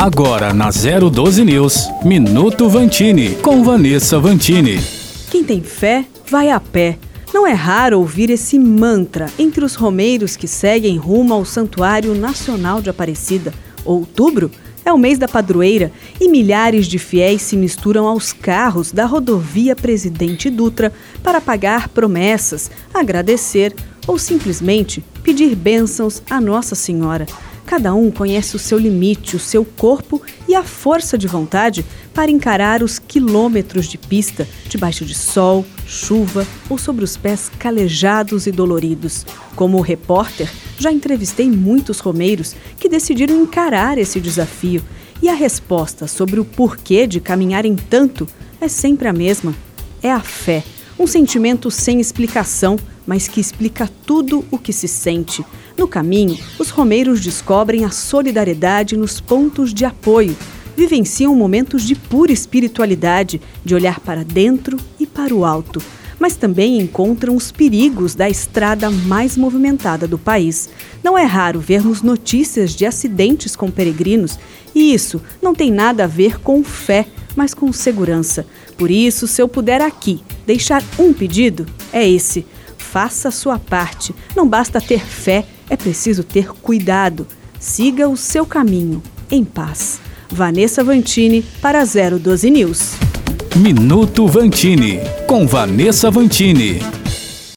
Agora na 012 News, Minuto Vantini, com Vanessa Vantini. Quem tem fé, vai a pé. Não é raro ouvir esse mantra entre os romeiros que seguem rumo ao Santuário Nacional de Aparecida. Outubro é o mês da padroeira e milhares de fiéis se misturam aos carros da rodovia Presidente Dutra para pagar promessas, agradecer ou simplesmente pedir bênçãos a Nossa Senhora. Cada um conhece o seu limite, o seu corpo e a força de vontade para encarar os quilômetros de pista, debaixo de sol, chuva ou sobre os pés calejados e doloridos. Como repórter, já entrevistei muitos romeiros que decidiram encarar esse desafio e a resposta sobre o porquê de caminharem tanto é sempre a mesma: é a fé. Um sentimento sem explicação, mas que explica tudo o que se sente. No caminho, os romeiros descobrem a solidariedade nos pontos de apoio, vivenciam momentos de pura espiritualidade, de olhar para dentro e para o alto, mas também encontram os perigos da estrada mais movimentada do país. Não é raro vermos notícias de acidentes com peregrinos, e isso não tem nada a ver com fé, mas com segurança. Por isso, se eu puder aqui deixar um pedido, é esse: faça a sua parte. Não basta ter fé é preciso ter cuidado. Siga o seu caminho em paz. Vanessa Vantini para 012 News. Minuto Vantini com Vanessa Vantini.